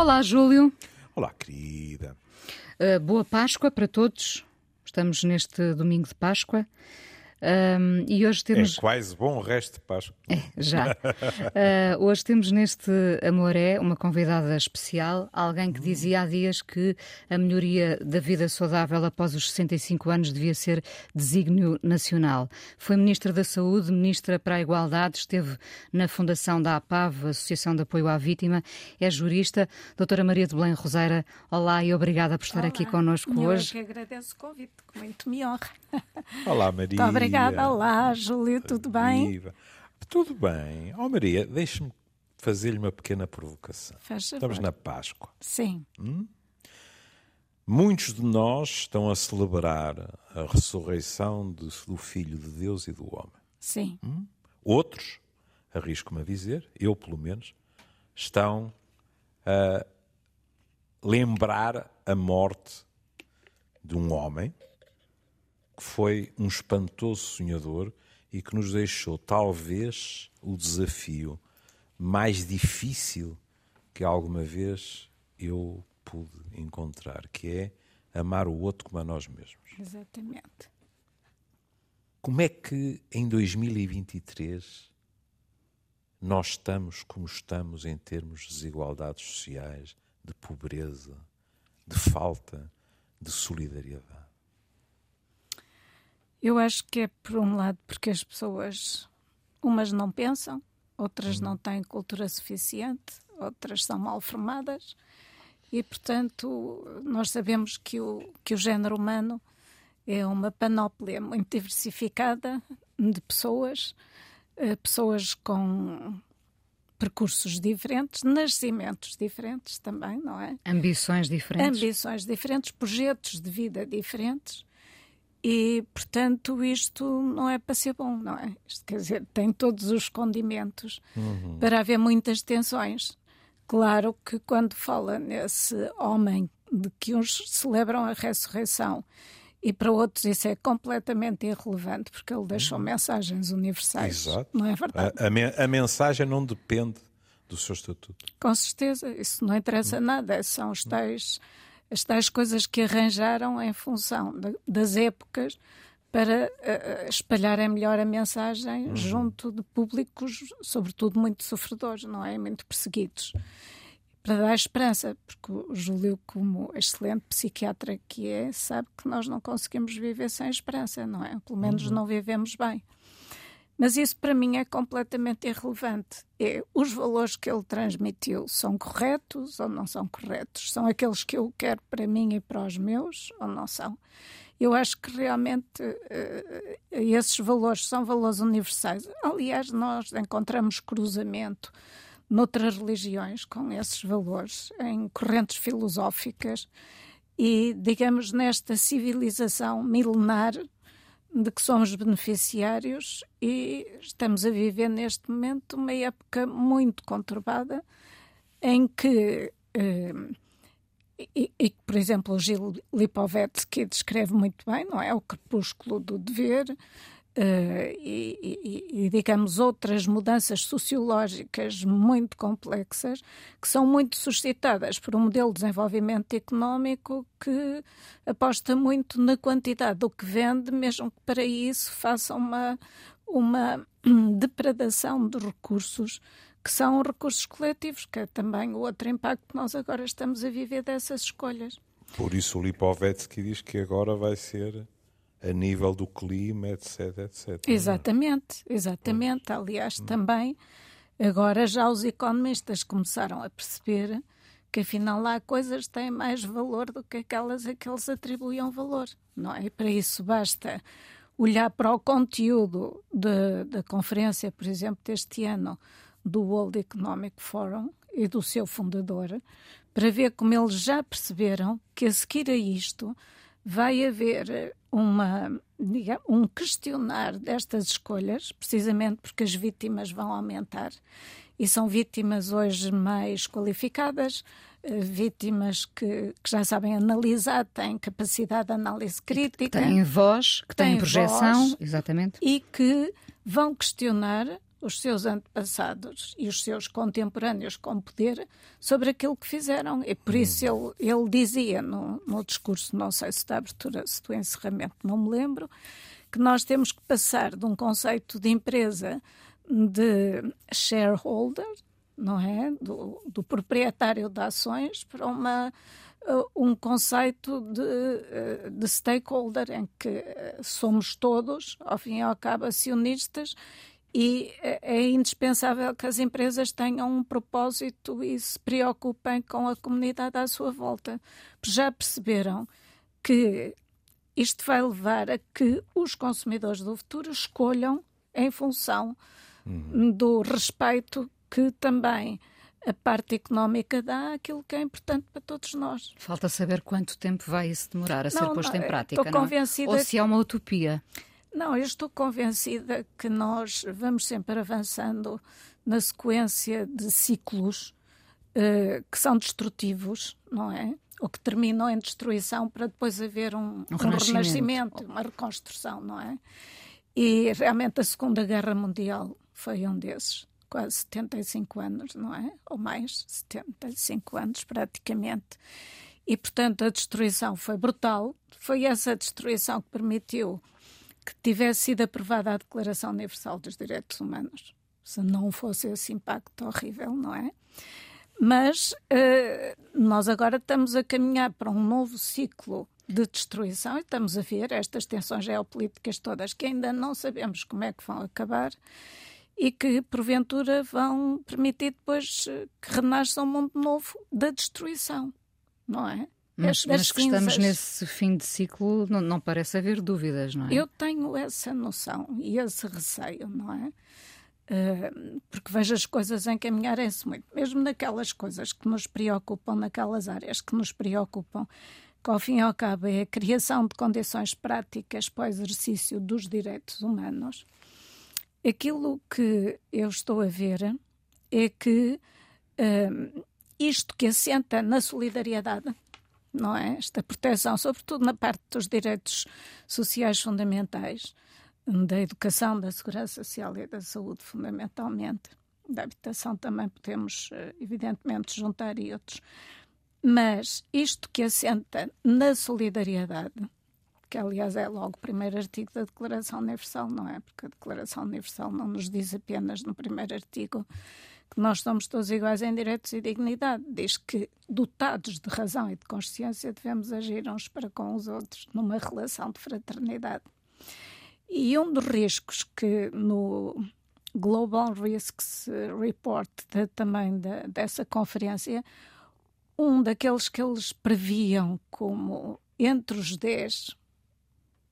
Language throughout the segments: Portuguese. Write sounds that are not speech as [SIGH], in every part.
Olá, Júlio. Olá, querida. Uh, boa Páscoa para todos. Estamos neste domingo de Páscoa. Um, e hoje temos. É quase bom resto de Páscoa. É, já. uh, [LAUGHS] hoje temos neste Amoré uma convidada especial, alguém que dizia há dias que a melhoria da vida saudável após os 65 anos devia ser desígnio nacional. Foi Ministra da Saúde, Ministra para a Igualdade, esteve na fundação da APAV, Associação de Apoio à Vítima, é jurista. Doutora Maria de Belém Roseira, olá e obrigada por estar olá. aqui connosco Eu hoje. Eu que agradeço o convite, muito me honra. Olá, Maria. Muito obrigada. Olá, Júlio, tudo bem? Viva. Tudo bem. Oh, Maria, deixe-me fazer-lhe uma pequena provocação. Faz Estamos na Páscoa. Sim. Hum? Muitos de nós estão a celebrar a ressurreição do, do Filho de Deus e do homem. Sim. Hum? Outros, arrisco-me a dizer, eu pelo menos, estão a lembrar a morte de um homem que foi um espantoso sonhador e que nos deixou talvez o desafio mais difícil que alguma vez eu pude encontrar, que é amar o outro como a nós mesmos. Exatamente. Como é que em 2023 nós estamos como estamos em termos de desigualdades sociais, de pobreza, de falta de solidariedade? Eu acho que é, por um lado, porque as pessoas, umas não pensam, outras não têm cultura suficiente, outras são mal formadas e, portanto, nós sabemos que o, que o género humano é uma panóplia muito diversificada de pessoas, pessoas com percursos diferentes, nascimentos diferentes também, não é? Ambições diferentes. Ambições diferentes, projetos de vida diferentes. E, portanto, isto não é para ser bom, não é? Isto quer dizer, tem todos os condimentos uhum. para haver muitas tensões. Claro que quando fala nesse homem de que uns celebram a ressurreição e para outros isso é completamente irrelevante porque ele deixou uhum. mensagens universais. Exato. Não é verdade? A, a, a, mensagem não depende do seu estatuto. Com certeza, isso não interessa uhum. nada, são os tais as tais coisas que arranjaram em função de, das épocas para uh, espalharem melhor a mensagem uhum. junto de públicos, sobretudo muito sofredores, não é? Muito perseguidos. Para dar esperança, porque o Júlio, como excelente psiquiatra que é, sabe que nós não conseguimos viver sem esperança, não é? Pelo menos uhum. não vivemos bem. Mas isso para mim é completamente irrelevante. É, os valores que ele transmitiu são corretos ou não são corretos? São aqueles que eu quero para mim e para os meus ou não são? Eu acho que realmente uh, esses valores são valores universais. Aliás, nós encontramos cruzamento noutras religiões com esses valores, em correntes filosóficas e, digamos, nesta civilização milenar de que somos beneficiários e estamos a viver neste momento uma época muito conturbada em que, eh, e, e, por exemplo, o Gil Lipovetsky descreve muito bem, não é? O crepúsculo do dever, e, e, e, digamos, outras mudanças sociológicas muito complexas que são muito suscitadas por um modelo de desenvolvimento económico que aposta muito na quantidade do que vende, mesmo que para isso faça uma, uma [CLEARS THROAT] depredação de recursos que são recursos coletivos, que é também o outro impacto que nós agora estamos a viver dessas escolhas. Por isso o Lipovetsky diz que agora vai ser a nível do clima, etc, etc. Exatamente, exatamente. Aliás, hum. também agora já os economistas começaram a perceber que afinal há coisas têm mais valor do que aquelas a que eles atribuíam valor, não é? E para isso basta olhar para o conteúdo de, da conferência, por exemplo, deste ano do World Economic Forum e do seu fundador, para ver como eles já perceberam que a seguir a isto vai haver uma, digamos, um questionar destas escolhas, precisamente porque as vítimas vão aumentar. E são vítimas hoje mais qualificadas, eh, vítimas que, que, já sabem analisar, têm capacidade de análise crítica, que têm voz, que têm, têm projeção, voz, exatamente, e que vão questionar os seus antepassados e os seus contemporâneos com poder sobre aquilo que fizeram. E por isso ele, ele dizia no, no discurso, não sei se da abertura, se do encerramento, não me lembro, que nós temos que passar de um conceito de empresa de shareholder, não é? Do, do proprietário de ações para uma uh, um conceito de, uh, de, stakeholder em que uh, somos todos, ao fim e ao cabo, acionistas e é indispensável que as empresas tenham um propósito e se preocupem com a comunidade à sua volta. Já perceberam que isto vai levar a que os consumidores do futuro escolham em função uhum. do respeito que também a parte económica dá aquilo que é importante para todos nós. Falta saber quanto tempo vai isso demorar a não, ser posto não, em prática, não é? Ou se é uma utopia. Não, eu estou convencida que nós vamos sempre avançando na sequência de ciclos uh, que são destrutivos, não é? Ou que terminam em destruição para depois haver um, um, um renascimento. renascimento, uma reconstrução, não é? E realmente a Segunda Guerra Mundial foi um desses, quase 75 anos, não é? Ou mais, 75 anos praticamente. E, portanto, a destruição foi brutal. Foi essa destruição que permitiu que tivesse sido aprovada a Declaração Universal dos Direitos Humanos. Se não fosse esse impacto horrível, não é? Mas uh, nós agora estamos a caminhar para um novo ciclo de destruição e estamos a ver estas tensões geopolíticas todas que ainda não sabemos como é que vão acabar e que, porventura, vão permitir depois eh, que renasça um mundo novo da destruição, não é? Mas, mas que estamos nesse fim de ciclo, não, não, parece haver dúvidas, não é? Eu tenho essa noção e esse receio, não é? Uh, porque vejo as coisas encaminharem-se muito, mesmo naquelas coisas que nos preocupam, naquelas áreas que nos preocupam, que ao fim e ao cabo é a criação de condições práticas para o exercício dos direitos humanos. Aquilo que eu estou a ver é que uh, isto que assenta na solidariedade não é? Esta proteção, sobretudo na parte dos direitos sociais fundamentais, da educação, da segurança social e da saúde, fundamentalmente. Da habitação também podemos, eh, evidentemente, juntar e outros. Mas isto que assenta na solidariedade, que aliás é logo o primeiro artigo da Declaração Universal, não é? Porque a Declaração Universal não nos diz apenas no primeiro artigo nós somos todos iguais em direitos e dignidade. Diz que, dotados de razão e de consciência, devemos agir uns para com os outros numa relação de fraternidade. E um dos riscos que no Global Risks Report de, também de, dessa conferência, um daqueles que eles previam como entre os 10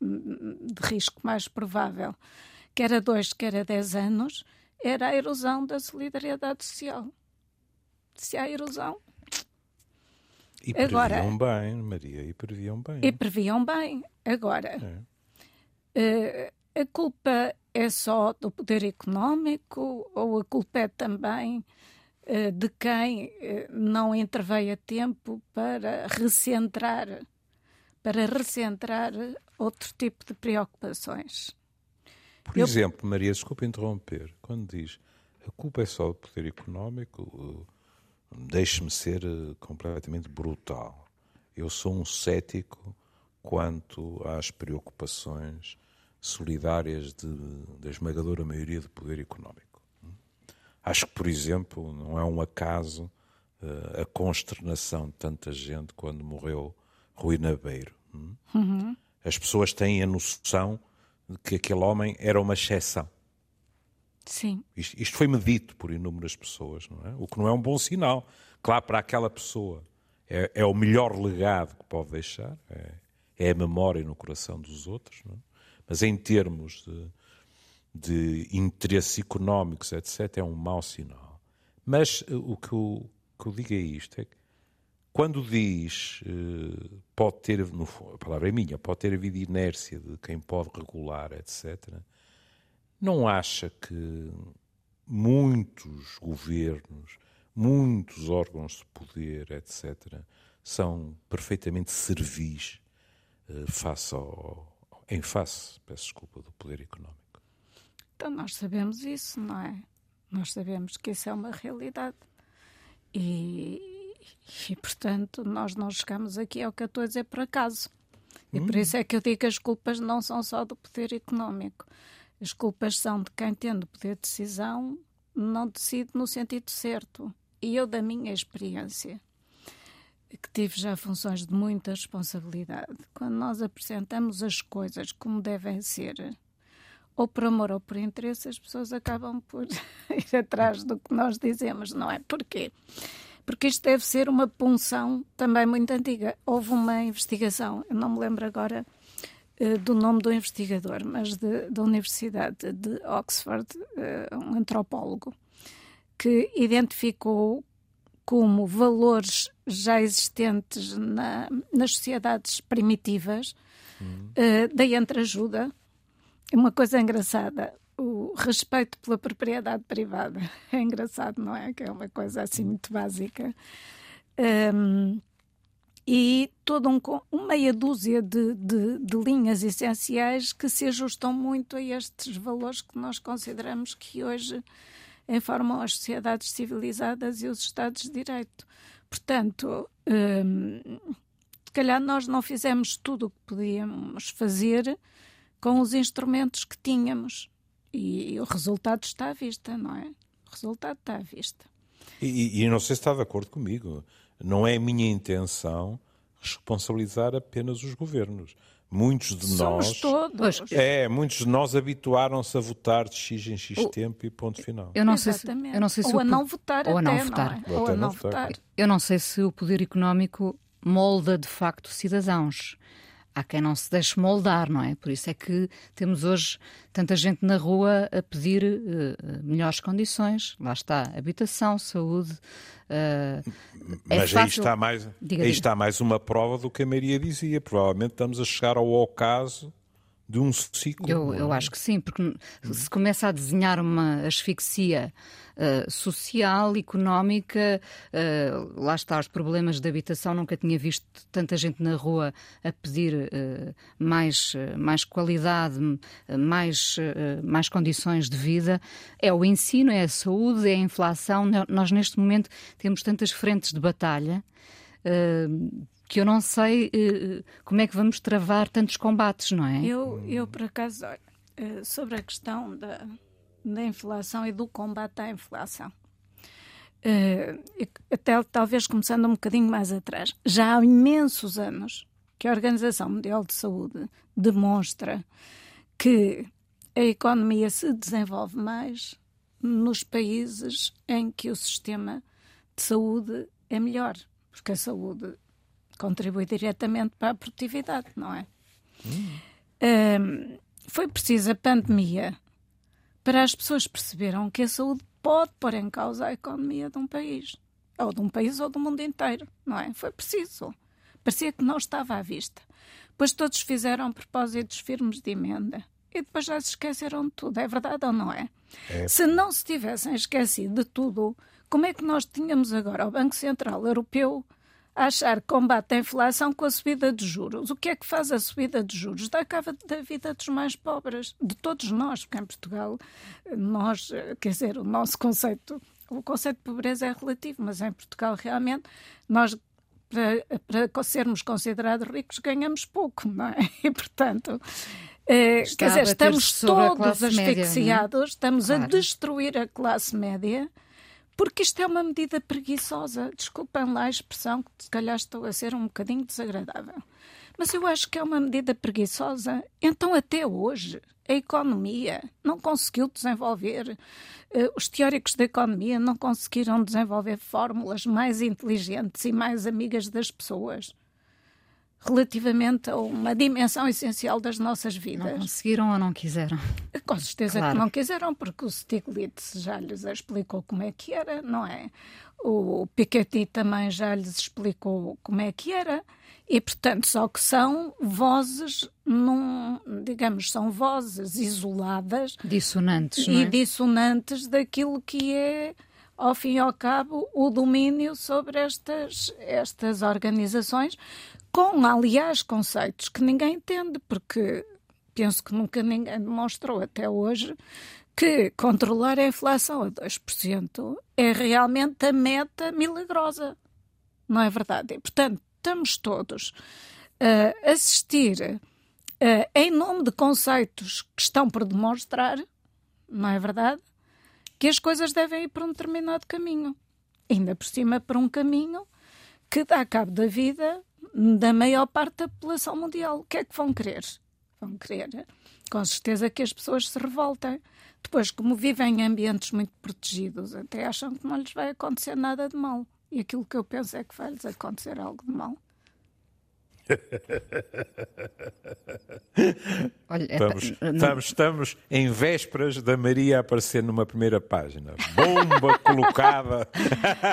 de risco mais provável, que era 2, que era 10 anos, era a erosão da solidariedade social. Se há erosão. E previam Agora, bem, Maria, e previam bem. E previam bem. Agora, é. uh, a culpa é só do poder económico ou a culpa é também uh, de quem uh, não interveio a tempo para recentrar, para recentrar outro tipo de preocupações? Por eu... exemplo, Maria, desculpa interromper, quando diz a culpa é só do poder económico, deixe-me ser eh, completamente brutal. Eu sou um cético quanto às preocupações solidárias de, da esmagadora maioria do poder económico. Acho que, por exemplo, não é um acaso uh, a consternação de tanta gente quando morreu Rui Nabeiro. Uhum. As pessoas têm a noção de que aquele homem era uma exceção. Sim. Isto, isto, foi medido por inúmeras pessoas, não é? O que não é um bom sinal. Claro, para aquela pessoa é, é o melhor legado que pode deixar, é, é, a memória no coração dos outros, não é? mas em termos de, de interesses económicos, etc., é um mau sinal. Mas eh, o que eu, que eu digo é isto: é que quando diz, eh, pode ter, a palavra é minha, pode ter havido inércia de quem pode regular, etc., não acha que muitos governos, muitos órgãos de poder, etc., são perfeitamente servis eh, face ao, em face, peço desculpa, do poder económico? Então, nós sabemos isso, não é? Nós sabemos que isso é uma realidade. E, e portanto, nós não chegamos aqui ao que eu estou a dizer por acaso. E por isso é que eu digo que as culpas não são só do poder económico. As culpas são de quem, tendo poder de decisão, não decide no sentido certo. E eu, da minha experiência, que tive já funções de muita responsabilidade, quando nós apresentamos as coisas como devem ser, ou por amor ou por interesse, as pessoas acabam por [LAUGHS] ir atrás do que nós dizemos, não é? Porquê? Porque isto deve ser uma punção também muito antiga. Houve uma investigação, eu não me lembro agora uh, do nome do investigador, mas de, da Universidade de Oxford, uh, um antropólogo, que identificou como valores já existentes na, nas sociedades primitivas uhum. uh, da entreajuda. Uma coisa engraçada, o respeito pela propriedade privada. [LAUGHS] É engraçado, não é? Que é uma coisa assim muito básica. Um, e toda um, uma meia dúzia de, de, de, linhas essenciais que se ajustam muito a estes valores que nós consideramos que hoje informam as sociedades civilizadas e os Estados de Direito. Portanto, hum, se calhar nós não fizemos tudo o que podíamos fazer com os instrumentos que tínhamos. E, o resultado está à vista, não é? O resultado está à vista. E, e não sei se está de acordo comigo. Não é a minha intenção responsabilizar apenas os governos. Muitos de Somos nós. todos. É, muitos de nós habituaram-se a votar de X em X o, tempo e ponto final. Eu não sei se, eu não sei se ou a não votar ou até, a não votar. Não é? Ou a não votar. Eu não sei se o poder económico molda de facto cidadãos há quem não se deixe moldar, não é? Por isso é que temos hoje tanta gente na rua a pedir uh, melhores condições. Lá está, habitação, saúde. Uh, Mas é aí, está mais, diga, aí diga. está mais uma prova do que a Maria dizia. Provavelmente estamos a chegar ao ocaso de um ciclo. Eu, eu é? acho que sim, porque se começa a desenhar uma asfixia uh, social, económica, uh, lá está, os problemas de habitação, nunca tinha visto tanta gente na rua a pedir uh, mais, mais qualidade, mais, mais condições de vida. É o ensino, é a saúde, é a inflação. Nós, neste momento, temos tantas frentes de batalha que eu não sei uh, como é que vamos travar tantos combates, não é? Eu, eu por acaso, uh, sobre a questão da, da inflação e do combate à inflação. Uh, até talvez começando um bocadinho mais atrás, já há imensos anos que a Organização Mundial de Saúde demonstra que a economia se desenvolve mais nos países em que o sistema de saúde é melhor, porque a saúde contribui diretamente para a produtividade, não é? Hum. Um, foi preciso a pandemia para as pessoas perceberam que a saúde pode pôr em causa a economia de um país, ou de um país ou do mundo inteiro, não é? Foi preciso. Parecia que não estava à vista. Pois todos fizeram propósitos firmes de emenda e depois já se esqueceram de tudo. É verdade ou não é? é? Se não se tivessem esquecido de tudo, como é que nós tínhamos agora o Banco Central Europeu a achar que combate a inflação com a subida de juros. O que é que faz a subida de juros? Dá cabo da vida dos mais pobres, de todos nós, porque em Portugal, nós, quer dizer, o nosso conceito, o conceito de pobreza é relativo, mas em Portugal realmente nós para, para sermos considerados ricos ganhamos pouco, não é? [LAUGHS] E portanto. Eh, quer dizer, estamos todos asfixiados, média, é? estamos claro. a destruir a classe média porque isto é uma medida preguiçosa. Desculpem lá a expressão, que se calhar estou a ser um bocadinho desagradável. Mas eu acho que é uma medida preguiçosa. Então, até hoje, a economia não conseguiu desenvolver, uh, os teóricos da economia não conseguiram desenvolver fórmulas mais inteligentes e mais amigas das pessoas relativamente a uma dimensão essencial das nossas vidas. Não conseguiram ou não quiseram? Com certeza claro. que não quiseram, porque o Stiglitz já lhes explicou como é que era, não é? O Piketty também já lhes explicou como é que era. E, portanto, só que são vozes, num, digamos, são vozes isoladas. Dissonantes, E é? dissonantes daquilo que é ao fim e ao cabo, o domínio sobre estas, estas organizações, com, aliás, conceitos que ninguém entende, porque penso que nunca ninguém demonstrou até hoje que controlar a inflação a 2% é realmente a meta milagrosa. Não é verdade? E, portanto, estamos todos a assistir uh, em nome de conceitos que estão por demonstrar, não é verdade? Que as coisas devem ir por um determinado caminho. Ainda por cima, por um caminho que dá cabo da vida da maior parte da população mundial. O que é que vão querer? Vão querer, com certeza, que as pessoas se revoltem. Depois, como vivem em ambientes muito protegidos, até acham que não lhes vai acontecer nada de mal. E aquilo que eu penso é que vai lhes acontecer algo de mal. Olha, é estamos, é, estamos, estamos, em vésperas da Maria aparecer numa primeira página. Bomba [LAUGHS] colocada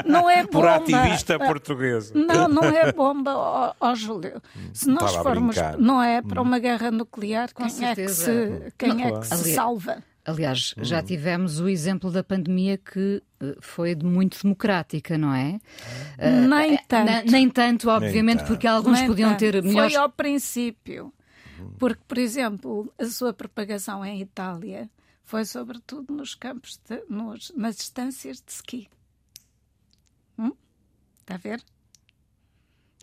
não é bomba. por ativista portuguesa. Não, não é bomba, ó, ó Júlio. Se nós Estava formos, não é para uma guerra nuclear, quem é que se, quem não, é que se salva? Aliás, já hum. tivemos o exemplo da pandemia que eh, foi muito democrática, não é? Nem uh, tanto. Nem tanto, obviamente, nem tanto. porque alguns nem podiam tanto. ter melhores... Foi ao princípio. Porque, por exemplo, a sua propagação em Itália foi sobretudo nos campos, de, nos, nas distâncias de ski. Hum? Está a ver?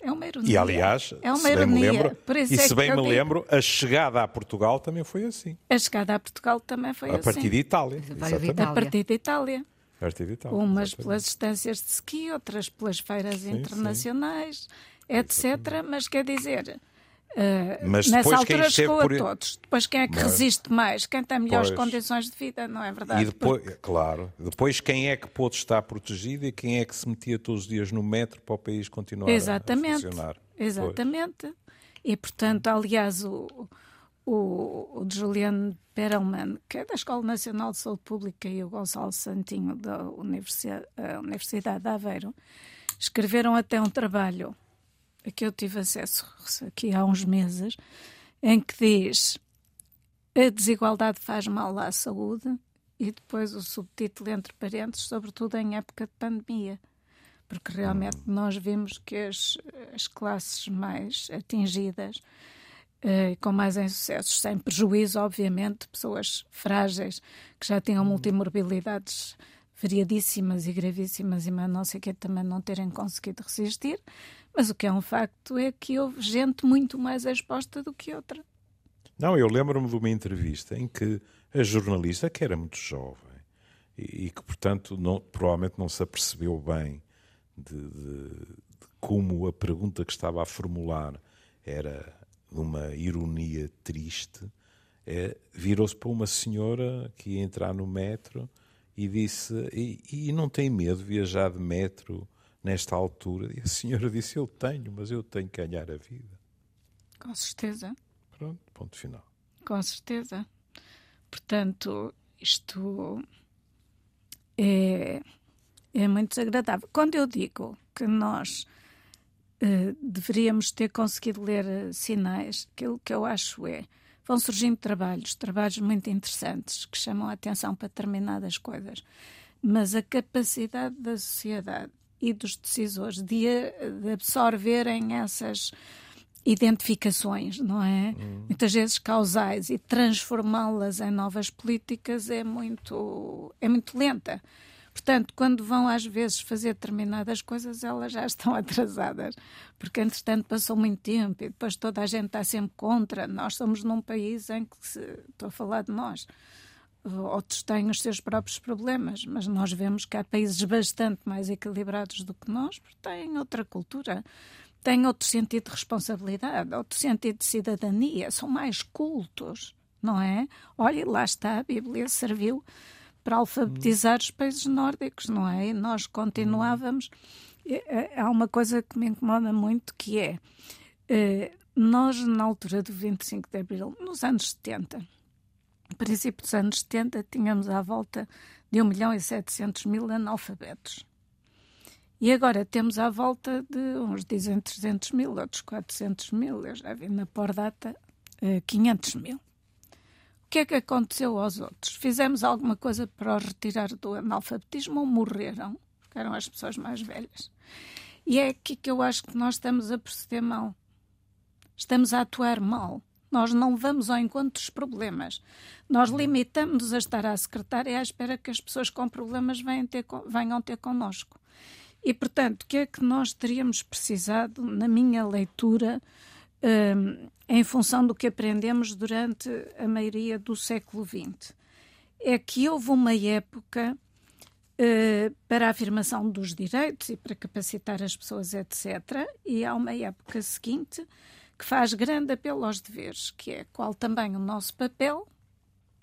É uma ironia. E aliás, é uma se ironia. bem me lembro, e se é bem me digo... lembro, a chegada a Portugal também foi assim. A chegada a Portugal também foi a assim. A partir de Itália. A partir de Itália. A partir de Itália. Umas exatamente. pelas estâncias de ski, outras pelas feiras sim, internacionais, sim. etc. Exatamente. Mas quer dizer, Uh, Mas nessa altura chegou por... a todos. Depois quem é que Mas... resiste mais? Quem tem melhores pois. condições de vida, não é verdade? E depois, Porque... claro, depois quem é que pôde estar protegido e quem é que se metia todos os dias no metro para o país continuar Exatamente. a funcionar. Exatamente. Pois. E portanto, aliás, o, o, o Juliano Perelman, que é da Escola Nacional de Saúde Pública, e o Gonçalo Santinho, da Universidade, Universidade de Aveiro, escreveram até um trabalho a que eu tive acesso aqui há uns meses, em que diz a desigualdade faz mal à saúde e depois o subtítulo entre parênteses, sobretudo em época de pandemia, porque realmente hum. nós vimos que as, as classes mais atingidas Uh, com mais insucessos, sem prejuízo, obviamente, pessoas frágeis que já tinham hum. multimorbilidades variadíssimas e gravíssimas e não sei que também não terem conseguido resistir, mas o que é um facto é que houve gente muito mais exposta do que outra. Não, eu lembro-me de uma entrevista em que a jornalista, que era muito jovem e, e que, portanto, não, provavelmente não se apercebeu bem de, de, de como a pergunta que estava a formular era de uma ironia triste, é, virou-se para uma senhora que ia entrar no metro e disse: e, e não tem medo de viajar de metro nesta altura? E a senhora disse: Eu tenho, mas eu tenho que ganhar a vida. Com certeza. Pronto, ponto final. Com certeza. Portanto, isto é, é muito desagradável. Quando eu digo que nós uh, deveríamos ter conseguido ler uh, sinais, aquilo que eu acho é vão surgindo trabalhos, trabalhos muito interessantes que chamam a atenção para determinadas coisas, mas a capacidade da sociedade e dos decisores de, de absorverem essas identificações, não é? Hum. Muitas vezes causais e transformá-las em novas políticas é muito é muito lenta. Portanto, quando vão às vezes fazer determinadas coisas, elas já estão [LAUGHS] atrasadas, porque entretanto passou muito tempo e depois toda a gente está sempre contra. Nós somos num país em que se, estou a falar de nós. Outros têm os seus próprios problemas, mas nós vemos que há países bastante mais equilibrados do que nós, porque têm outra cultura, têm outro sentido de responsabilidade, outro sentido de cidadania, são mais cultos, não é? Olha, lá está, a Bíblia serviu para alfabetizar os países nórdicos, não é? E nós continuávamos. Eh, há uma coisa que me incomoda muito que é eh, nós, na altura do 25 de Abril, nos anos 70, no princípio dos anos 70, tínhamos à volta de 1 milhão e 700 mil analfabetos. E agora temos à volta de, uns dizem 300 mil, outros 400 mil, eu já vi na por data 500 mil que é que aconteceu aos outros? Fizemos alguma coisa para os retirar do analfabetismo ou morreram? Eram as pessoas mais velhas. E é aqui que eu acho que nós estamos a proceder mal. Estamos a atuar mal. Nós não vamos ao encontro dos problemas. Nós limitamos-nos a estar à secretária à espera que as pessoas com problemas venham ter, venham ter connosco. E, portanto, o que é que nós teríamos precisado, na minha leitura, um, em função do que aprendemos durante a maioria do século XX? É que houve uma época uh, para a afirmação dos direitos e para capacitar as pessoas, etc. E há uma época seguinte que faz grande apelo aos deveres, que é qual também o nosso papel,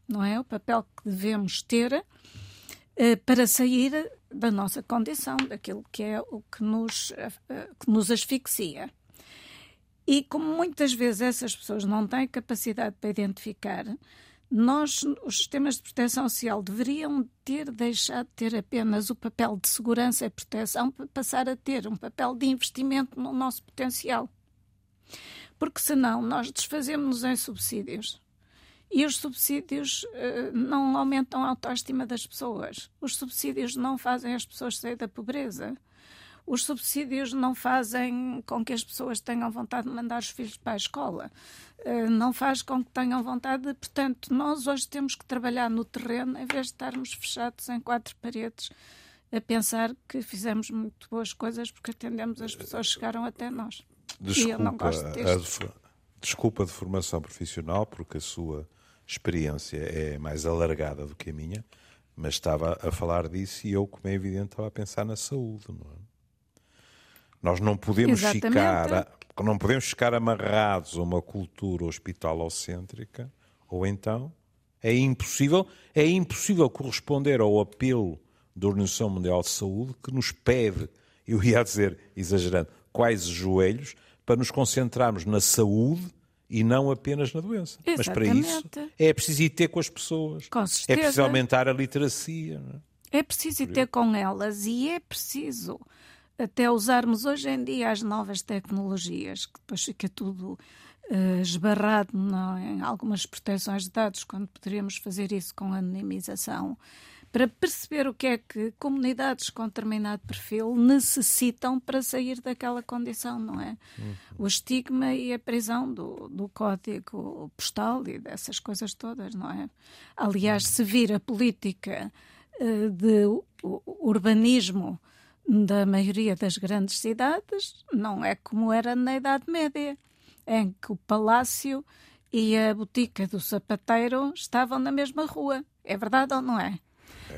não é? O papel que devemos ter uh, para sair da nossa condição, daquilo que é o que nos, uh, que nos asfixia. E como muitas vezes essas pessoas não têm capacidade para identificar, nós, os sistemas de proteção social, deveriam ter deixado de ter apenas o papel de segurança e proteção para passar a ter um papel de investimento no nosso potencial. Porque senão nós desfazemos-nos em subsídios. E os subsídios uh, não aumentam a autoestima das pessoas. Os subsídios não fazem as pessoas sair da pobreza os subsídios não fazem com que as pessoas tenham vontade de mandar os filhos para a escola. Eh, não faz com que tenham vontade. De, portanto, nós hoje temos que trabalhar no terreno em vez de estarmos fechados em quatro paredes a pensar que fizemos muito boas coisas porque atendemos as pessoas que chegaram até nós. Desculpa, e. A, desculpa de formação profissional, porque a sua experiência é mais alargada do que a minha, mas estava a falar disso e eu, como é evidente, estava a pensar na saúde. Não é? Nós não podemos ficar não podemos ficar amarrados a uma cultura hospitalocêntrica, ou então é impossível, é impossível corresponder ao apelo da Organização Mundial de Saúde que nos pede, eu ia dizer, exagerando, quais joelhos, para nos concentrarmos na saúde e não apenas na doença. Exatamente. Mas para isso é preciso ir ter com as pessoas. Com. É preciso aumentar a literacia. É? é preciso ir ter com elas e é preciso até usarmos hoje em dia as novas tecnologias, que depois fica tudo uh, esbarrado não, em algumas proteções de dados, quando poderíamos fazer isso com anonimização, para perceber o que é que comunidades com determinado perfil necessitam para sair daquela condição, não é? Uhum. O estigma e a prisão do, do código postal e dessas coisas todas, não é? Aliás, se vir a política uh, de urbanismo da maioria das grandes cidades não é como era na Idade Média, em que o palácio e a botica do sapateiro estavam na mesma rua. É verdade ou não é?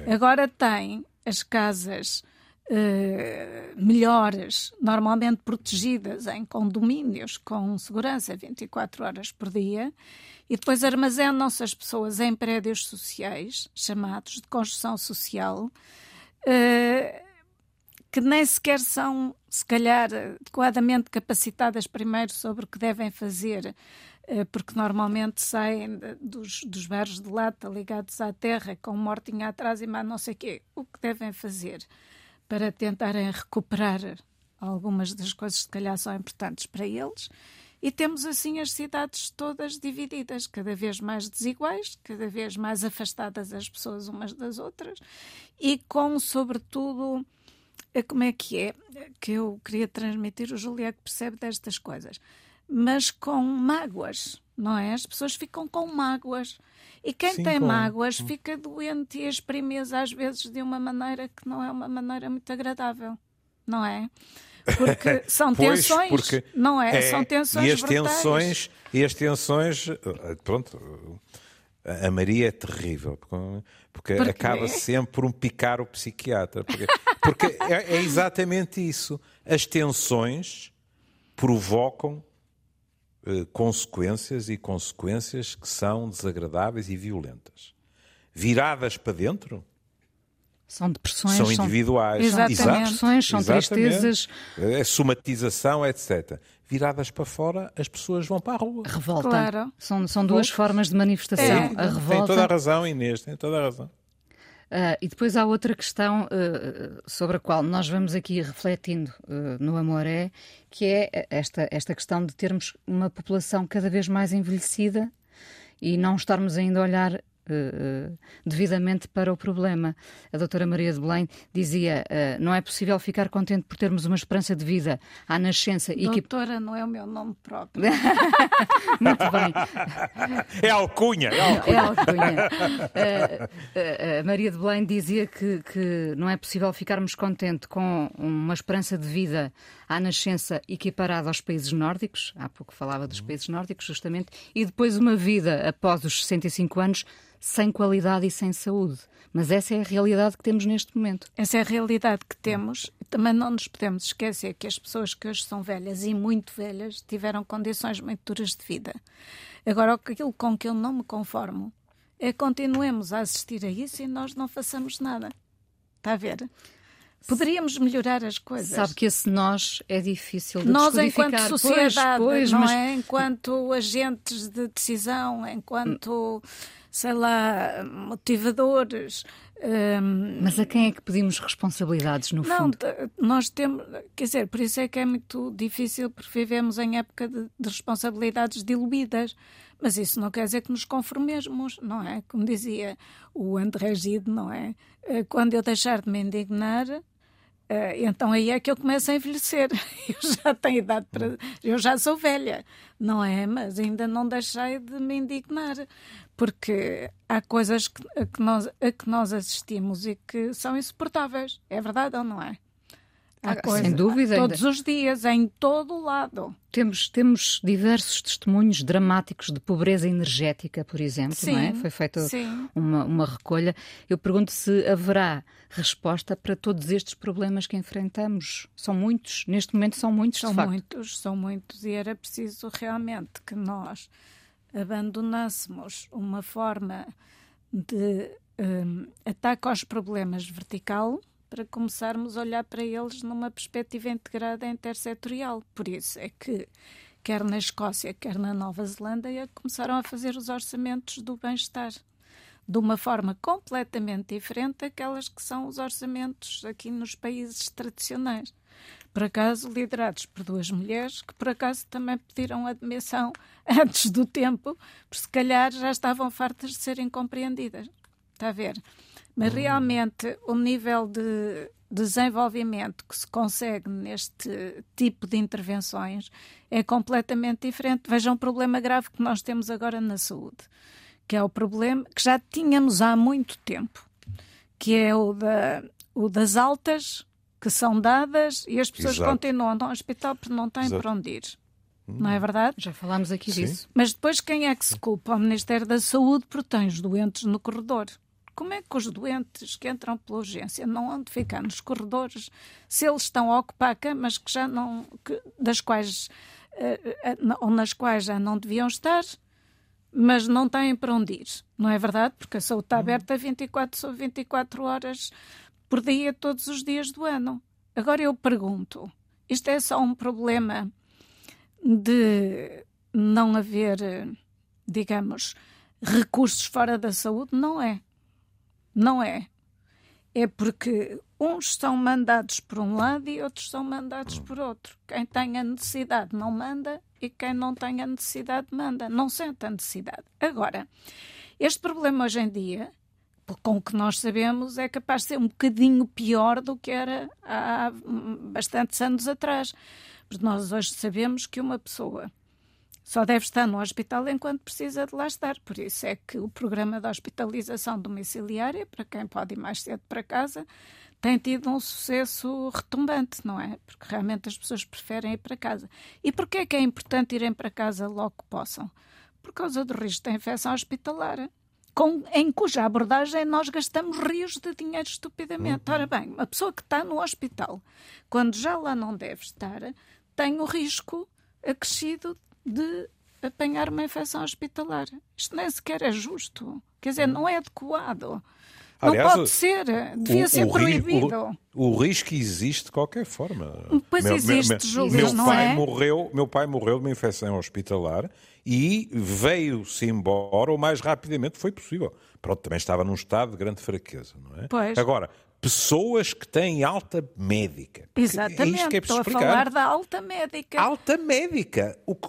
É. Agora tem as casas uh, melhores, normalmente protegidas em condomínios com segurança 24 horas por dia, e depois armazenam-se as pessoas em prédios sociais, chamados de construção social. Uh, que nem sequer são, se calhar, adequadamente capacitadas primeiro sobre o que devem fazer, porque normalmente saem dos, dos bairros de lata ligados à terra com um mortinho atrás e mais não sei o quê. O que devem fazer para tentarem recuperar algumas das coisas que, calhar, são importantes para eles. E temos assim as cidades todas divididas, cada vez mais desiguais, cada vez mais afastadas as pessoas umas das outras e com, sobretudo, é como é que é que eu queria transmitir, o Juliette percebe destas coisas, mas com mágoas, não é? As pessoas ficam com mágoas. E quem Sim, tem com... mágoas fica doente e exprime às vezes de uma maneira que não é uma maneira muito agradável, não é? Porque [LAUGHS] são pois, tensões, porque não é? é? São tensões e as tensões E as tensões, pronto, a Maria é terrível, porque, porque acaba sempre por um picar o psiquiatra. Porque, porque é, é, exatamente isso. As tensões provocam consequências e consequências que são desagradáveis e violentas. Viradas para dentro, são depressões. São individuais. São, exatamente. São depressões, são Exatamente. tristezas. É somatização, etc. Viradas para fora, as pessoas vão para a rua. Revolta. Claro. São, são duas formas de manifestação. É. A revolta. Tem toda a razão, Inês, tem toda a razão. Uh, e depois há outra questão uh, sobre a qual nós vamos aqui refletindo uh, no Amoré, que é esta, esta questão de termos uma população cada vez mais envelhecida e não estarmos ainda a olhar uh, devidamente para o problema. A doutora Maria de Belém dizia, uh, não é possível ficar contente por termos uma esperança de vida à nascença. E doutora que... não é o meu nome próprio. [LAUGHS] Muito bem. É alcunha. É alcunha. É alcunha. Uh, a Maria de Belém dizia que, que não é possível ficarmos contentes com uma esperança de vida à nascença equiparada aos países nórdicos, há pouco falava dos países nórdicos, justamente, e depois uma vida após os 65 anos sem qualidade e sem saúde. Mas essa é a realidade que temos neste momento. Essa é a realidade que temos. Também não nos podemos esquecer que as pessoas que hoje são velhas e muito velhas tiveram condições muito duras de vida. Agora, aquilo com que eu não me conformo é continuemos a assistir a isso e nós não façamos nada. Está a ver? Poderíamos melhorar as coisas. Sabe que esse nós é difícil de Nós, enquanto sociedade, pois, pois, não mas... é? Enquanto agentes de decisão, enquanto, sei lá, motivadores. Hum... Mas a quem é que pedimos responsabilidades, no não, fundo? nós temos, quer dizer, por isso é que é muito difícil, porque vivemos em época de, de responsabilidades diluídas. Mas isso não quer dizer que nos conformemos, não é? Como dizia o André Gide, não é? Eh, quando eu deixar de me indignar, Uh, então aí é que eu começo a envelhecer. [LAUGHS] Eu já tenho idade para. Eu já sou velha, não é? Mas ainda não deixei de me indignar. Porque há coisas que, a, que nós, a que nós assistimos e que são insuportáveis. É verdade ou não é? Há ah, Sem dúvida. Todos os dias, em todo o lado. Temos, temos diversos testemunhos dramáticos de pobreza energética, por exemplo, sim, não é? Foi feita uma, uma recolha. Eu pergunto se haverá resposta para todos estes problemas que enfrentamos. São muitos, neste momento são muitos, são de muitos, são muitos, e era preciso realmente que nós abandonássemos uma forma de um, ataque aos problemas vertical para começarmos a olhar para eles numa perspectiva integrada intersetorial. Por isso é que, quer na Escócia, quer na Nova Zelândia, começaram a fazer os orçamentos do bem-estar de uma forma completamente diferente daquelas que são os orçamentos aqui nos países tradicionais. Por acaso, liderados por duas mulheres, que por acaso também pediram admissão [LAUGHS] antes do tempo, porque se calhar já estavam fartas de serem compreendidas. Está a ver? Mas realmente o nível de desenvolvimento que se consegue neste tipo de intervenções é completamente diferente. Vejam um problema grave que nós temos agora na saúde, que é o problema que já tínhamos há muito tempo, que é o, da, o das altas que são dadas e as pessoas Exato. continuam no hospital porque não têm Exato. para onde ir. Não é verdade? Já falámos aqui Sim. disso. Mas depois quem é que se culpa? O Ministério da Saúde porque tem os doentes no corredor. Como é que os doentes que entram pela urgência não hão de ficar nos corredores se eles estão a ocupar camas que já não, que, das quais, uh, ou nas quais já não deviam estar, mas não têm para onde ir? Não é verdade? Porque a saúde está uhum. aberta 24 sobre 24 horas por dia, todos os dias do ano. Agora eu pergunto: isto é só um problema de não haver, digamos, recursos fora da saúde? Não é. Não é. É porque uns são mandados por um lado e outros são mandados por outro. Quem tem a necessidade não manda e quem não tem a necessidade manda. Não sente a necessidade. Agora, este problema hoje em dia, com o que nós sabemos, é capaz de ser um bocadinho pior do que era há bastantes anos atrás. Porque nós hoje sabemos que uma pessoa só deve estar no hospital enquanto precisa de lá estar. Por isso é que o programa de hospitalização domiciliária, para quem pode ir mais cedo para casa, tem tido um sucesso retumbante, não é? Porque realmente as pessoas preferem ir para casa. E porquê é que é importante irem para casa logo que possam? Por causa do risco de infecção hospitalar. Com, em cuja abordagem nós gastamos rios de dinheiro estupidamente. Ora bem, uma pessoa que está no hospital, quando já lá não deve estar, tem o risco acrescido de apanhar uma infecção hospitalar. Isto nem sequer é justo. Quer dizer, não é adequado. Aliás, não pode ser, devia o, ser o proibido. O, o, risco existe de qualquer forma. Pois meu, existe, Júlio, meu não pai é? Morreu, meu pai morreu de uma infecção hospitalar e veio-se embora o mais rapidamente foi possível. Pronto, também estava num estado de grande fraqueza, não é? Pois. Agora, pessoas que têm alta médica. Exatamente, é que é estou a falar da alta médica. Alta médica, o que,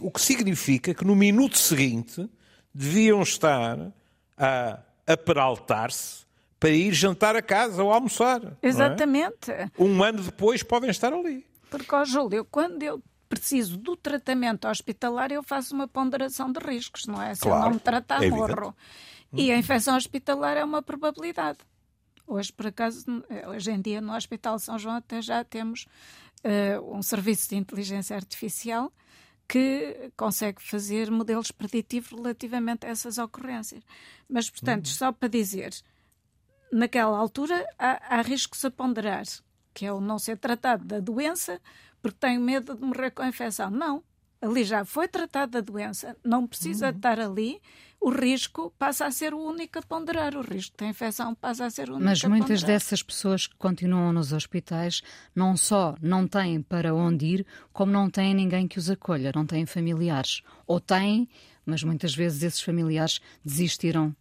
o que significa que no minuto seguinte deviam estar a, a peraltar-se para ir jantar a casa ou almoçar. é? Exatamente. Um ano depois podem estar ali. Porque, ó Júlio, quando eu preciso do tratamento hospitalar, eu faço uma ponderação de riscos, não é? Se eu Claro, não me tratar, é morro. E a infecção hospitalar é uma probabilidade. Hoje, por acaso, hoje em dia no Hospital São João até já temos eh, um serviço de inteligência artificial que consegue fazer modelos preditivos relativamente a essas ocorrências. Mas, portanto, só para dizer, naquela altura há, há riscos a ponderar, que é o não ser tratado da doença porque tenho medo de morrer com a infecção. Não. Ali já foi tratado da doença, não precisa Uhum. estar ali. O risco passa a ser o único a ponderar. O risco da infecção passa a ser o único Mas a muitas ponderar. dessas pessoas que continuam nos hospitais não só não têm para onde ir, como não têm ninguém que os acolha, não têm familiares. Ou têm, mas muitas vezes esses familiares desistiram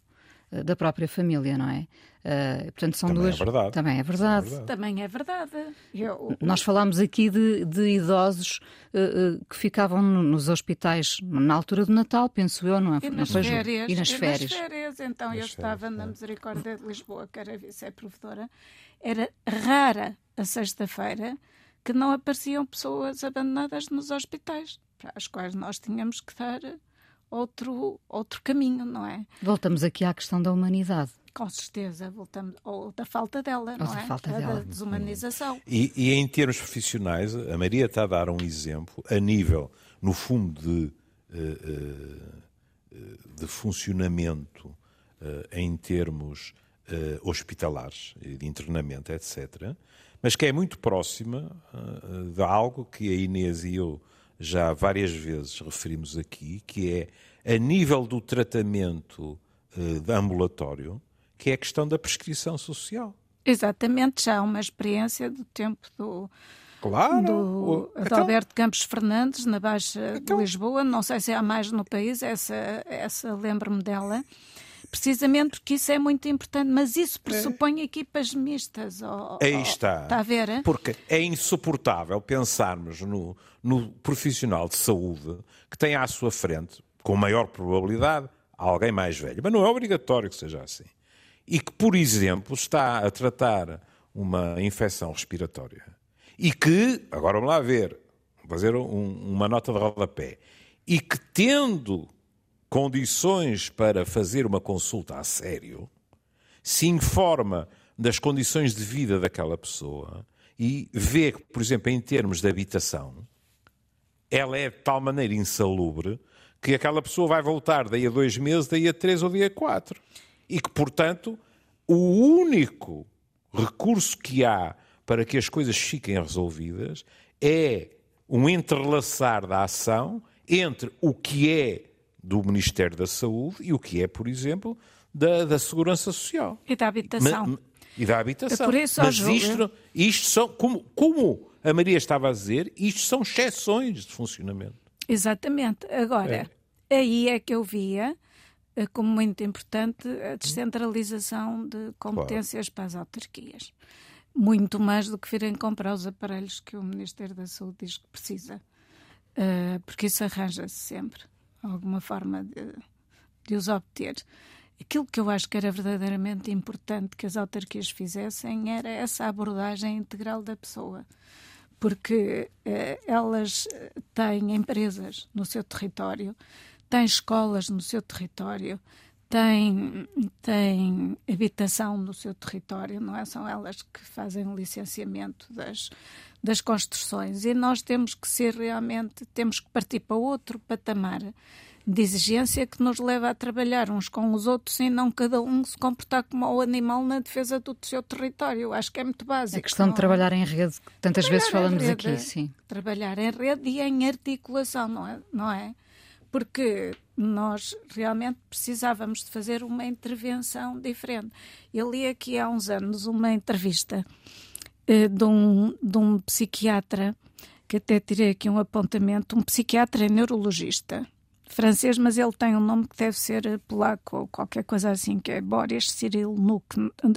eh, da própria família, não é? Eh, portanto, são Também é duas. verdade. Também é verdade. verdade. Também é verdade. Eu, Nós falámos aqui de, de idosos eh, eh, que ficavam no- nos hospitais na altura do Natal, penso eu, não é? E Não nas, foi, Ju? férias, E nas férias. Então, eu Nas estava férias, na é. Misericórdia de Lisboa, que era vice-provedora. Era rara a sexta-feira que não apareciam pessoas abandonadas nos hospitais, para as quais nós tínhamos que dar outro, outro caminho, não é? Voltamos aqui à questão da humanidade. Com certeza, voltamos. Ou da falta dela, não da é? falta A dela. Da desumanização. E, e em termos profissionais, a Maria está a dar um exemplo a nível, no fundo, de, eh, eh, de funcionamento eh, em termos eh, hospitalares, de internamento, etc., mas que é muito próxima eh, de algo que a Inês e eu já várias vezes referimos aqui, que é a nível do tratamento de ambulatório, que é a questão da prescrição social. Exatamente, já há uma experiência do tempo do, Claro. do então- Adalberto Campos Fernandes, na Baixa Então- de Lisboa. Não sei se há mais no país, essa, essa lembro-me dela. Precisamente porque isso é muito importante, mas isso pressupõe equipas mistas. ó- Aí está. Está a ver? é? Porque é insuportável pensarmos no, no profissional de saúde que tem à sua frente, com maior probabilidade, alguém mais velho. Mas não é obrigatório que seja assim. E que, por exemplo, está a tratar uma infecção respiratória e que, agora vamos lá ver, vou fazer um- uma nota de rodapé, e que tendo condições para fazer uma consulta a sério, se informa das condições de vida daquela pessoa e vê que, por exemplo, em termos de habitação, ela é de tal maneira insalubre que aquela pessoa vai voltar daí a dois meses, daí a três ou daí a quatro. E que, portanto, o único recurso que há para que as coisas fiquem resolvidas é um entrelaçar da ação entre o que é do Ministério da Saúde e o que é, por exemplo, da, da Segurança Social. E da habitação. Ma- e da habitação. É por isso, Mas isto, isto são, como, como a Maria estava a dizer, isto são exceções de funcionamento. Exatamente. Agora, aí é que eu via eh, como muito importante a descentralização de competências para as autarquias. Muito mais do que virem comprar os aparelhos que o Ministério da Saúde diz que precisa. Eh, porque isso arranja-se sempre alguma forma de, de os obter. Aquilo que eu acho que era verdadeiramente importante que as autarquias fizessem era essa abordagem integral da pessoa porque eh, elas eh, têm empresas no seu território, têm escolas no seu território, têm, têm habitação no seu território, não é? São elas que fazem o licenciamento das, das construções e nós temos que ser realmente, temos que partir para outro patamar de exigência que nos leva a trabalhar uns com os outros e não cada um se comportar como o animal na defesa do seu território. Acho que é muito básico. A questão de não é? trabalhar em rede, que tantas vezes Trabalhar em falamos rede, aqui, sim. Trabalhar em rede e em articulação, não é? Não é? Porque nós realmente precisávamos de fazer uma intervenção diferente. Eu li aqui há uns anos uma entrevista de, um, de um psiquiatra, que até tirei aqui um apontamento, um psiquiatra neurologista francês, mas ele tem um nome que deve ser eh, polaco ou qualquer coisa assim, que é Boris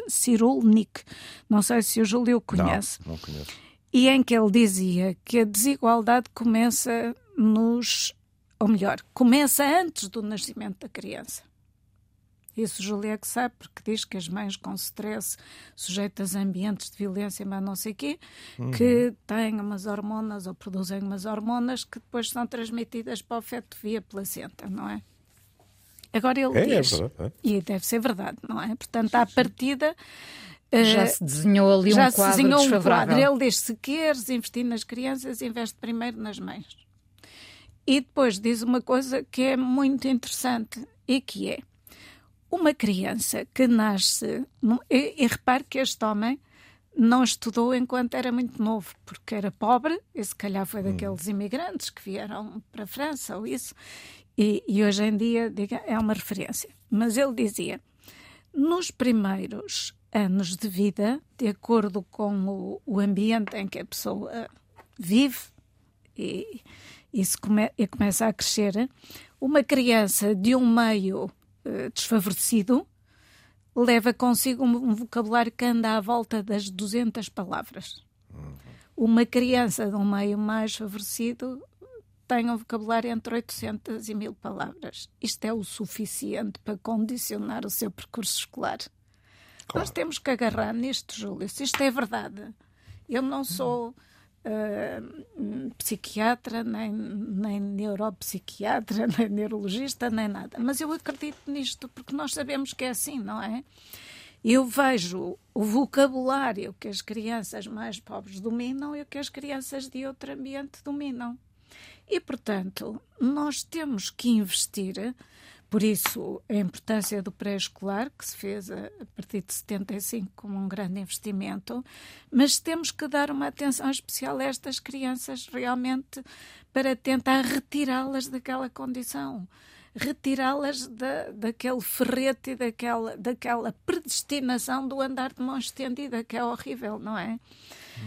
Cyrulnik. Não sei se o Júlio conhece Não, não conheço. e em que ele dizia que a desigualdade começa nos. Ou melhor, começa antes do nascimento da criança. Isso Júlia é que sabe, porque diz que as mães com stress, sujeitas a ambientes de violência, mas não sei o quê, uhum. que têm umas hormonas ou produzem umas hormonas que depois são transmitidas para o feto via placenta, não é? Agora ele é, é diz, é verdade, e deve ser verdade, não é? Portanto, à partida. Já uh, se desenhou ali um quadro se desenhou um quadro. Ele diz: se queres investir nas crianças, investe primeiro nas mães. E depois diz uma coisa que é muito interessante e que é uma criança que nasce. E, e repare que este homem não estudou enquanto era muito novo, porque era pobre, e se calhar foi hum. daqueles imigrantes que vieram para a França ou isso, e, e hoje em dia diga, é uma referência. Mas ele dizia: nos primeiros anos de vida, de acordo com o, o ambiente em que a pessoa vive e, e, come, e começa a crescer, uma criança de um meio desfavorecido leva consigo um, um, vocabulário que anda à volta das 200 palavras. Uhum. Uma criança de um meio mais favorecido tem um vocabulário entre 800 e 1000 palavras. Isto é o suficiente para condicionar o seu percurso escolar. Claro. Nós temos que agarrar nisto, Júlio. Se isto é verdade, eu não sou uh, psiquiatra, nem, nem neuropsiquiatra, [LAUGHS] nem neurologista, nem nada. Mas eu acredito nisto porque nós sabemos que é assim, não é? Eu vejo o vocabulário que as crianças mais pobres dominam e o que as crianças de outro ambiente dominam. E, portanto, nós temos que investir, por isso a importância do pré-escolar, que se fez a, partir de 75 como um grande investimento, mas temos que dar uma atenção especial a estas crianças realmente para tentar retirá-las daquela condição retirá-las da, daquele ferrete e daquela, daquela predestinação do andar de mão estendida, que é horrível, não é?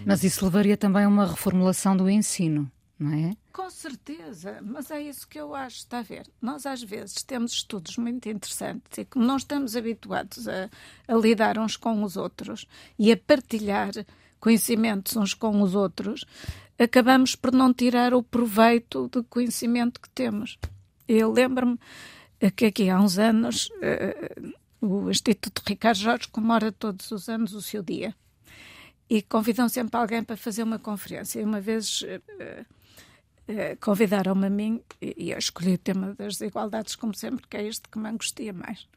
Mas isso levaria também a uma reformulação do ensino não é? Com certeza, mas é isso que eu acho, está a ver? Nós às vezes temos estudos muito interessantes e como não estamos habituados a, a lidar uns com os outros e a partilhar conhecimentos uns com os outros, acabamos por não tirar o proveito do conhecimento que temos. Eu lembro-me que aqui há uns anos uh, o Instituto Ricardo Jorge comemora todos os anos o seu dia e convidam sempre alguém para fazer uma conferência. Uma vez eh, convidaram-me a mim e eu escolhi o tema das desigualdades, como sempre, que é este que me angustia mais.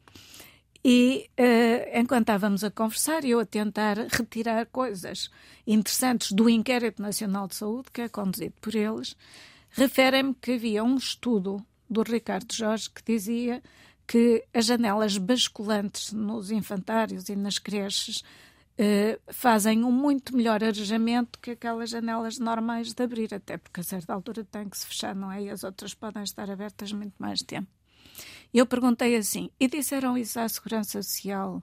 E uh, enquanto estávamos a conversar, eu a tentar retirar coisas interessantes do Inquérito Nacional de Saúde, que é conduzido por eles, referem-me que havia um estudo do Ricardo Jorge que dizia que as janelas basculantes nos infantários e nas creches Uh, fazem um muito melhor arejamento que aquelas janelas normais de abrir, até porque a certa altura tem que se fechar, não é? E as outras podem estar abertas muito mais tempo. Eu perguntei assim, e disseram isso à Segurança Social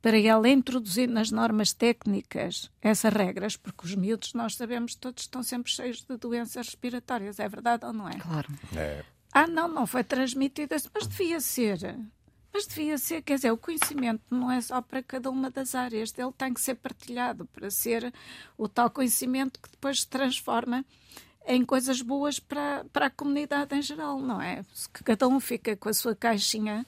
para ela introduzir nas normas técnicas essas regras, porque os miúdos, nós sabemos, todos estão sempre cheios de doenças respiratórias, é verdade ou não é? Claro. É. Ah, não, não foi transmitida, mas devia ser. Mas devia ser, quer dizer, o conhecimento não é só para cada uma das áreas, ele tem que ser partilhado para ser o tal conhecimento que depois se transforma em coisas boas para, para a comunidade em geral, não é? Que cada um fica com a sua caixinha,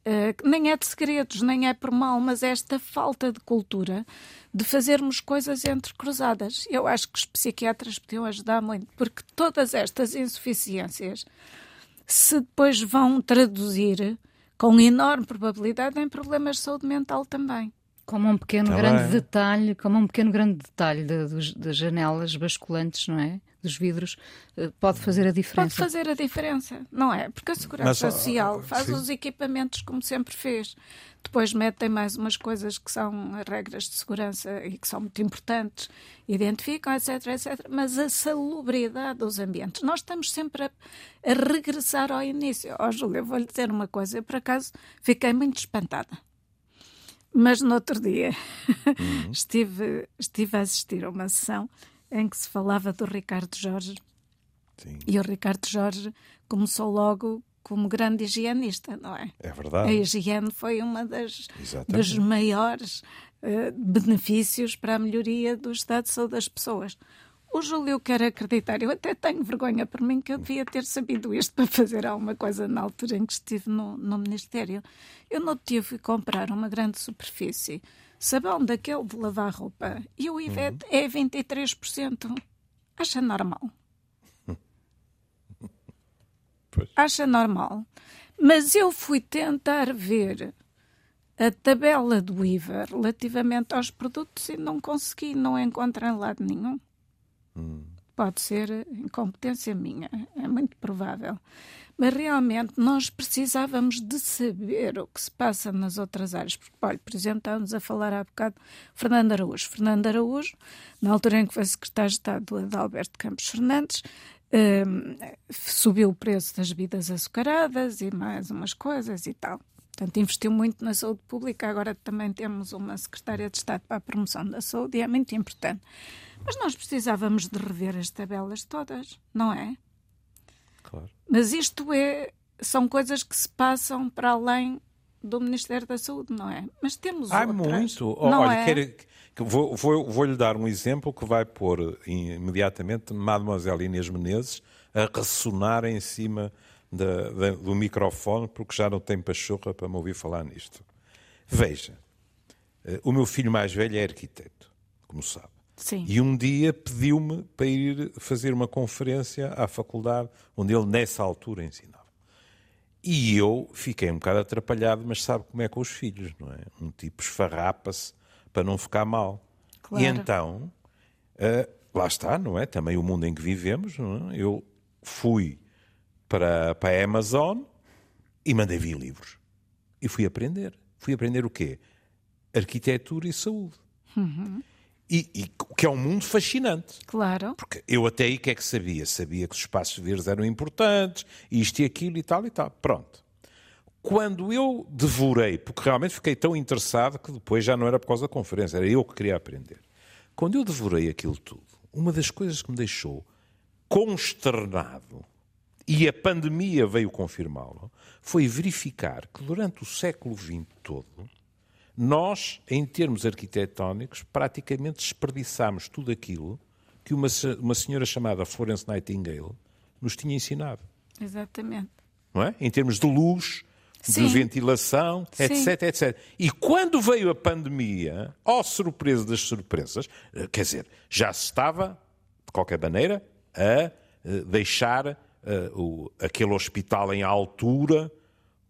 uh, nem é de segredos, nem é por mal, mas é esta falta de cultura de fazermos coisas entrecruzadas. Eu acho que os psiquiatras podiam ajudar muito, porque todas estas insuficiências se depois vão traduzir com enorme probabilidade em problemas de saúde mental também. Como um pequeno tá grande detalhe, como um pequeno grande detalhe das janelas basculantes, não é? Dos vidros, eh, pode fazer a diferença. Pode fazer a diferença, não é? Porque a Segurança Mas, Social faz sim. os equipamentos como sempre fez. Depois metem mais umas coisas que são regras de segurança e que são muito importantes, identificam, etc, etc. Mas a salubridade dos ambientes, nós estamos sempre a, a regressar ao início. Ó, oh, Júlia, vou-lhe dizer uma coisa, eu por acaso fiquei muito espantada. Mas no outro dia uhum. estive, estive a assistir a uma sessão em que se falava do Ricardo Jorge. Sim. E o Ricardo Jorge começou logo como grande higienista, não é? É verdade. A higiene foi uma das, dos maiores uh, benefícios para a melhoria do estado de saúde das pessoas. O Júlio quer acreditar. Eu até tenho vergonha por mim que eu devia ter sabido isto para fazer alguma coisa na altura em que estive no, no Ministério. Eu no dia fui comprar uma grande superfície, sabão daquele de lavar roupa, e o IVA uhum. é 23%. Acha normal? Pois. Acha normal? Mas eu fui tentar ver a tabela do IVA relativamente aos produtos e não consegui, não encontro em lado nenhum. Hum. Pode ser incompetência minha, é muito provável. Mas realmente nós precisávamos de saber o que se passa nas outras áreas. Porque, olha, por exemplo, estávamos a falar há bocado Fernando Araújo. Fernando Araújo, na altura em que foi secretário de Estado de Alberto Campos Fernandes, um, subiu o preço das bebidas açucaradas e mais umas coisas e tal. Portanto, investiu muito na saúde pública. Agora também temos uma secretária de Estado para a promoção da saúde e é muito importante. Mas nós precisávamos de rever as tabelas todas, não é? Claro. Mas isto é, são coisas que se passam para além do Ministério da Saúde, não é? Mas temos Há outras, muito. Não Olha, é? quer, vou, vou, vou-lhe dar um exemplo que vai pôr imediatamente Mademoiselle Inês Menezes a ressonar em cima da, da, do microfone, porque já não tem pachorra para me ouvir falar nisto. Veja, eh, o meu filho mais velho é arquiteto, como sabe. Sim. E um dia pediu-me para ir fazer uma conferência à faculdade, onde ele, nessa altura, ensinava. E eu fiquei um bocado atrapalhado, mas sabe como é com os filhos, não é? Um tipo esfarrapa-se para não ficar mal. Claro. E então, uh, lá está, não é? Também o mundo em que vivemos, é? Eu fui para, para a Amazon e mandei vir livros. E fui aprender. Fui aprender o quê? Arquitetura e saúde. Uhum. E, e que é um mundo fascinante. Claro. Porque eu até aí o que é que sabia? Sabia que os espaços verdes eram importantes, isto e aquilo e tal e tal. Pronto. Quando eu devorei, porque realmente fiquei tão interessado que depois já não era por causa da conferência, era eu que queria aprender. Quando eu devorei aquilo tudo, uma das coisas que me deixou consternado e a pandemia veio confirmá-lo, foi verificar que durante o século XX todo, nós, em termos arquitetónicos, praticamente desperdiçámos tudo aquilo que uma, uma senhora chamada Florence Nightingale nos tinha ensinado. Exatamente. Não é? Em termos de luz, Sim. de ventilação, Sim. etc, etc. E quando veio a pandemia, ó surpresa das surpresas, eh, quer dizer, já se estava, de qualquer maneira, a eh, deixar o, aquele hospital em altura,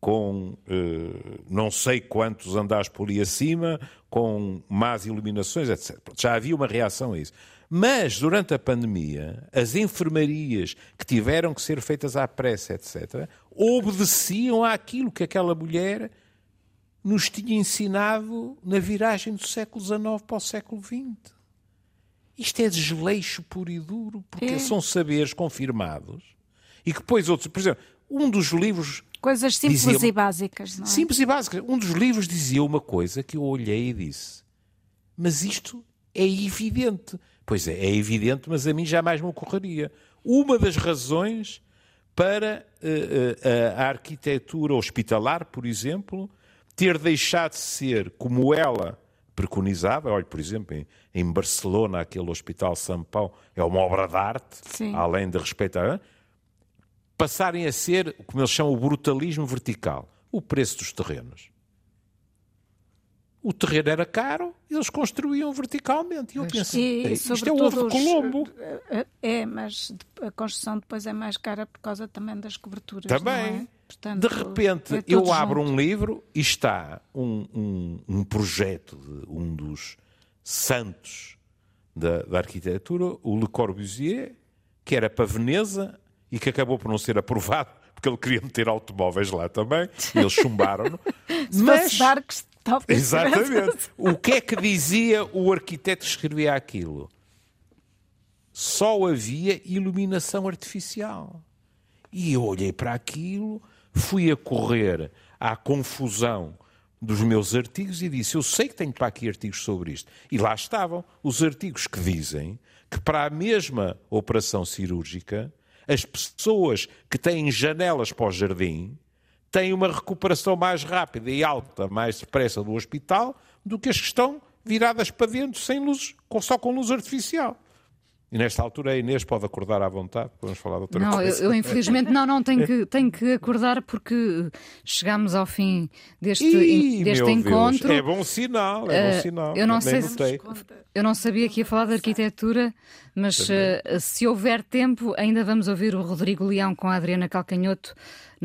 com uh, não sei quantos andares por ali acima, com más iluminações, etc. Já havia uma reação a isso. Mas, durante a pandemia, as enfermarias que tiveram que ser feitas à pressa, etc., obedeciam àquilo que aquela mulher nos tinha ensinado na viragem do século XIX para o século XX. Isto é desleixo puro e duro, porque é. são saberes confirmados e que depois outros, por exemplo, um dos livros. Coisas simples dizia, e básicas, não é? Simples e básicas. Um dos livros dizia uma coisa que eu olhei e disse: Mas isto é evidente. Pois é, é evidente, mas a mim jamais me ocorreria. Uma das razões para uh, uh, a arquitetura hospitalar, por exemplo, ter deixado de ser como ela preconizava. Olha, por exemplo, em, em Barcelona, aquele Hospital São Paulo é uma obra de arte, Sim. além de respeitar passarem a ser, como eles chamam, o brutalismo vertical, o preço dos terrenos. O terreno era caro e eles construíam verticalmente. E eu pensei, isto é o ovo de Colombo. Eh, é, mas a construção depois é mais cara por causa também das coberturas. Também. É? Portanto, de repente, é eu abro junto. um livro e está um, um, um, projeto de um dos santos da, da arquitetura, o Le Corbusier, que era para Veneza e que acabou por não ser aprovado, porque ele queria meter automóveis lá também, e eles chumbaram-no. [LAUGHS] Mas... Exatamente. O que é que dizia o arquiteto que escrevia aquilo? Só havia iluminação artificial. E eu olhei para aquilo, fui a correr à confusão dos meus artigos e disse: Eu sei que tenho para aqui artigos sobre isto. E lá estavam os artigos que dizem que para a mesma operação cirúrgica as pessoas que têm janelas para o jardim têm uma recuperação mais rápida e alta, mais depressa do hospital, do que as que estão viradas para dentro sem luz, só com luz artificial. E nesta altura a Inês pode acordar à vontade, podemos falar de outra não, coisa. Eu, eu, infelizmente não, não, tenho que, tenho que acordar porque chegamos ao fim deste, Ih, deste encontro. Deus, é bom sinal, é bom Uh, sinal. eu não sei. Eu não sabia que ia falar de arquitetura, mas eh, se houver tempo, ainda vamos ouvir o Rodrigo Leão com a Adriana Calcanhoto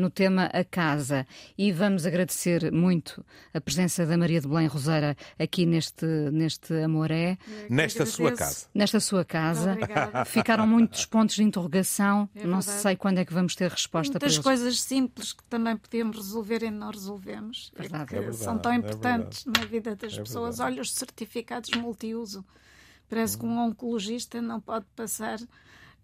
no tema A Casa. E vamos agradecer muito a presença da Maria de Belém Roseira aqui neste, neste Amoré, Nesta sua casa. nesta sua casa. Obrigada. Ficaram muitos pontos de interrogação. É não sei quando é que vamos ter resposta para Muitas eles. coisas simples que também podíamos resolver e não resolvemos. e Verdade. É são tão é importantes na vida das É pessoas. verdade. Olha, os certificados multiuso. Parece que um oncologista não pode passar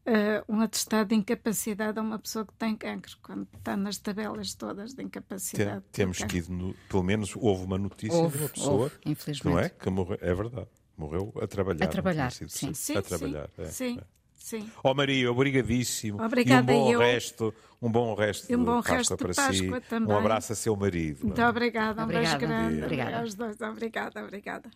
eh, um atestado de incapacidade a uma pessoa que tem cancro, quando está nas tabelas todas de Tem- incapacidade. de temos cancro. que ir, no- pelo menos houve uma notícia Houve, de uma pessoa, houve, infelizmente. não é? Que morreu, é verdade, morreu a trabalhar. A trabalhar, sim. preciso. Sim, a trabalhar. sim, é, sim, é. sim. Ó Maria, obrigadíssimo. Obrigada e um bom eu. resto, um bom resto E um bom de Páscoa resto de para Páscoa si. também. Um abraço a seu marido. Muito obrigada, um beijo Obrigada. grande Obrigada. aos dois. Obrigada, obrigada.